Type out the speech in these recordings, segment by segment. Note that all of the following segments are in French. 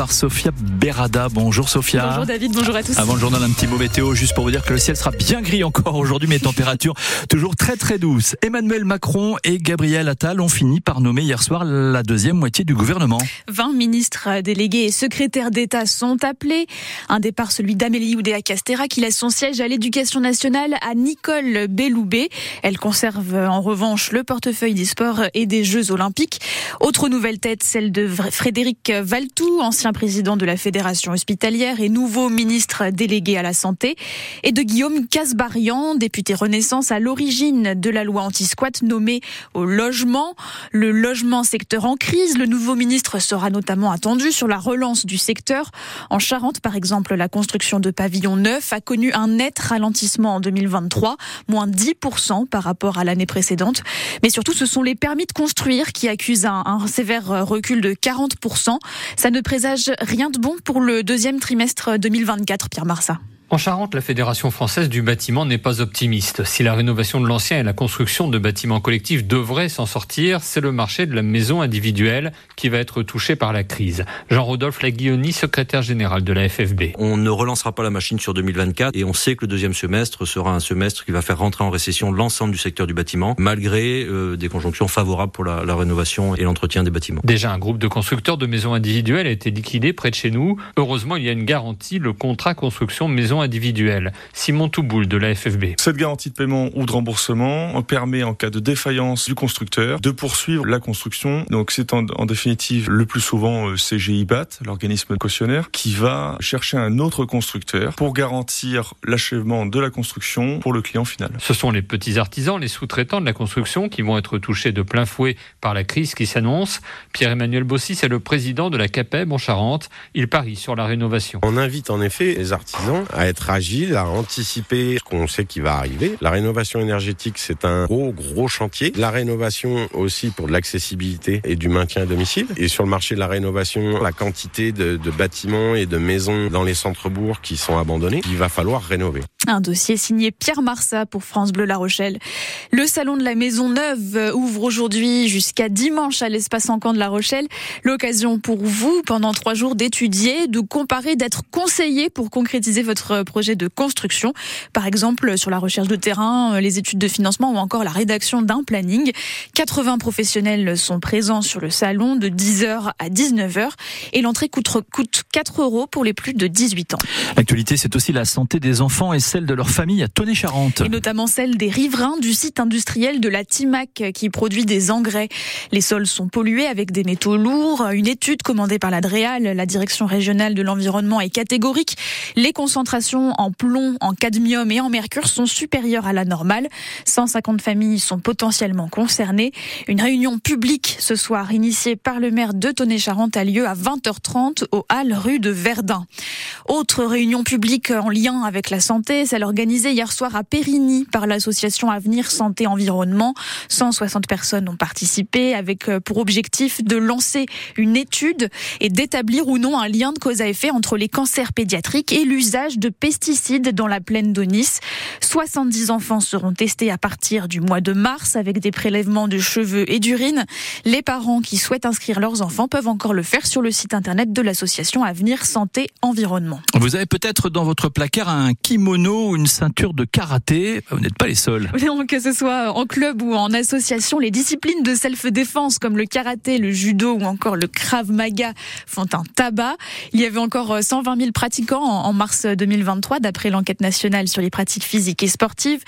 par Sophia Berada. Bonjour Sophia. Bonjour David, bonjour à tous. Avant le journal, un petit mot météo, juste pour vous dire que le ciel sera bien gris encore aujourd'hui, mais température toujours très très douce. Emmanuel Macron et Gabriel Attal ont fini par nommer hier soir la deuxième moitié du gouvernement. 20 ministres délégués et secrétaires d'État sont appelés. Un départ, celui d'Amélie Oudéa Castera, qui laisse son siège à l'éducation nationale à Nicole Belloubet. Elle conserve en revanche le portefeuille des sports et des Jeux olympiques. Autre nouvelle tête, celle de Frédéric Valtou, ancien président de la Fédération hospitalière et nouveau ministre délégué à la santé, et de Guillaume Casbarian, député Renaissance à l'origine de la loi anti-squat nommé au logement. Le logement secteur en crise, le nouveau ministre sera notamment attendu sur la relance du secteur. En Charente, par exemple, la construction de pavillons neufs a connu un net ralentissement en 2023, moins 10% par rapport à l'année précédente. Mais surtout, ce sont les permis de construire qui accusent un, un sévère recul de 40%. Ça ne présage rien de bon pour le deuxième trimestre 2024, Pierre Marsat. En Charente, la Fédération française du bâtiment n'est pas optimiste. Si la rénovation de l'ancien et la construction de bâtiments collectifs devraient s'en sortir, c'est le marché de la maison individuelle qui va être touché par la crise. Jean-Rodolphe Laguioni, secrétaire général de la FFB. On ne relancera pas la machine sur 2024 et on sait que le deuxième semestre sera un semestre qui va faire rentrer en récession l'ensemble du secteur du bâtiment, malgré euh, des conjonctions favorables pour la, la rénovation et l'entretien des bâtiments. Déjà, un groupe de constructeurs de maisons individuelles a été liquidé près de chez nous. Heureusement, il y a une garantie, le contrat construction maison individuelle. Simon Touboul de la FFB. Cette garantie de paiement ou de remboursement permet en cas de défaillance du constructeur de poursuivre la construction. Donc c'est en, en, définitive le plus souvent euh, CGI BAT, l'organisme cautionnaire, qui va chercher un autre constructeur pour garantir l'achèvement de la construction pour le client final. Ce sont les petits artisans, les sous-traitants de la construction qui vont être touchés de plein fouet par la crise qui s'annonce. Pierre-Emmanuel Bossy, c'est le président de la CAPEB en Charente. Il parie sur la rénovation. On invite en effet les artisans à être agile, à anticiper ce qu'on sait qui va arriver. La rénovation énergétique, c'est un gros, gros chantier. La rénovation aussi pour de l'accessibilité et du maintien à domicile. Et sur le marché de la rénovation, la quantité de, bâtiments et de maisons dans les centres-bourgs qui sont abandonnés, il va falloir rénover. Un dossier signé Pierre Marsat pour France Bleu La Rochelle. Le salon de la Maison Neuve ouvre aujourd'hui jusqu'à dimanche à l'espace Encan de La Rochelle. L'occasion pour vous, pendant trois jours, d'étudier, de comparer, d'être conseillé pour concrétiser votre projet de construction. Par exemple, sur la recherche de terrain, les études de financement ou encore la rédaction d'un planning. 80 professionnels sont présents sur le salon de 10h à 19h et l'entrée coûte, coûte 4 euros pour les plus de 18 ans. L'actualité, c'est aussi la santé des enfants et celle de leur famille à Tonnet-Charente. Et notamment celle des riverains du site industriel de la Timac qui produit des engrais. Les sols sont pollués avec des métaux lourds. Une étude commandée par la DREAL, la direction régionale de l'environnement, est catégorique. Les concentrations en plomb, en cadmium et en mercure sont supérieures à la normale. 150 familles sont potentiellement concernées. Une réunion publique ce soir initiée par le maire de Tonnet-Charente a lieu à 20h30 au Halles rue de Verdun. Autre réunion publique en lien avec la santé, celle organisée hier soir à Périgny par l'association Avenir Santé Environnement. 160 personnes ont participé avec pour objectif de lancer une étude et d'établir ou non un lien de cause à effet entre les cancers pédiatriques et l'usage de pesticides dans la plaine d'Onis. 70 enfants seront testés à partir du mois de mars avec des prélèvements de cheveux et d'urine. Les parents qui souhaitent inscrire leurs enfants peuvent encore le faire sur le site internet de l'association Avenir Santé Environnement. Vous avez peut-être dans votre placard un kimono ou une ceinture de karaté. Vous n'êtes pas les seuls. Non, que ce soit en club ou en association, les disciplines de self-défense comme le karaté, le judo ou encore le krav maga font un tabac. Il y avait encore 120 000 pratiquants en mars 2023 d'après l'enquête nationale sur les pratiques physiques et sportives.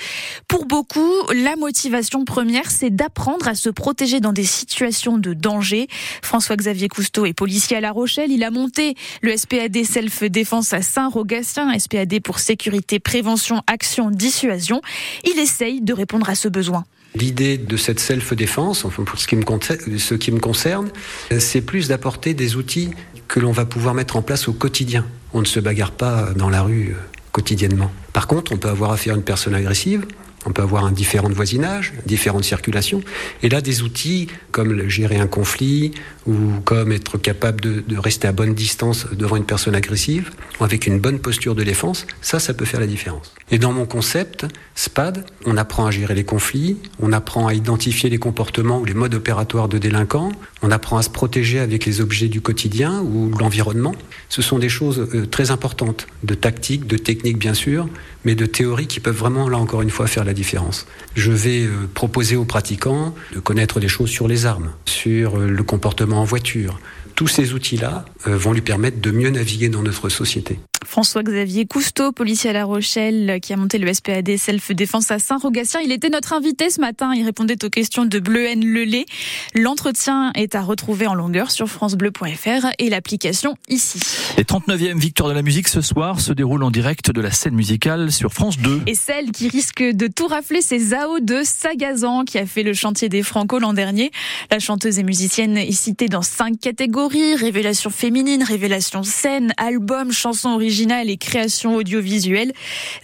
Pour beaucoup, la motivation première, c'est d'apprendre à se protéger dans des situations de danger. François-Xavier Cousteau est policier à La Rochelle. Il a monté le SPAD Self-Défense à Saint-Rogatien, SPAD pour sécurité, prévention, action, dissuasion. Il essaye de répondre à ce besoin. L'idée de cette self-défense, enfin pour ce qui me concerne, ce qui me concerne c'est plus d'apporter des outils que l'on va pouvoir mettre en place au quotidien. On ne se bagarre pas dans la rue quotidiennement. Par contre, on peut avoir affaire à une personne agressive, on peut avoir un différent de voisinage, différentes circulations. Et là, des outils comme gérer un conflit ou comme être capable de, de, rester à bonne distance devant une personne agressive avec une bonne posture de défense, ça, ça peut faire la différence. Et dans mon concept, SPAD, on apprend à gérer les conflits, on apprend à identifier les comportements ou les modes opératoires de délinquants, on apprend à se protéger avec les objets du quotidien ou l'environnement. Ce sont des choses euh, très importantes, de tactique, de technique bien sûr, mais de théorie qui peuvent vraiment, là encore une fois, faire la différence. Je vais euh, proposer aux pratiquants de connaître des choses sur les armes, sur euh, le comportement en voiture. Tous ces outils-là vont lui permettre de mieux naviguer dans notre société. François-Xavier Cousteau, policier à La Rochelle, qui a monté le SPAD Self-Défense à Saint-Rogatien. Il était notre invité ce matin. Il répondait aux questions de Bleu N Lelay. L'entretien est à retrouver en longueur sur FranceBleu.fr et l'application ici. Les 39e victoires de la musique ce soir se déroulent en direct de la scène musicale sur France 2. Et celle qui risque de tout rafler, c'est Zao de Sagazan, qui a fait le chantier des Franco l'an dernier. La chanteuse et musicienne est citée dans cinq catégories. Révélation féminine, révélation scène, album, chanson originale et création audiovisuelle.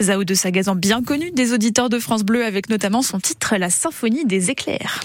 Zao de Sagazan, bien connu des auditeurs de France Bleu, avec notamment son titre La Symphonie des éclairs.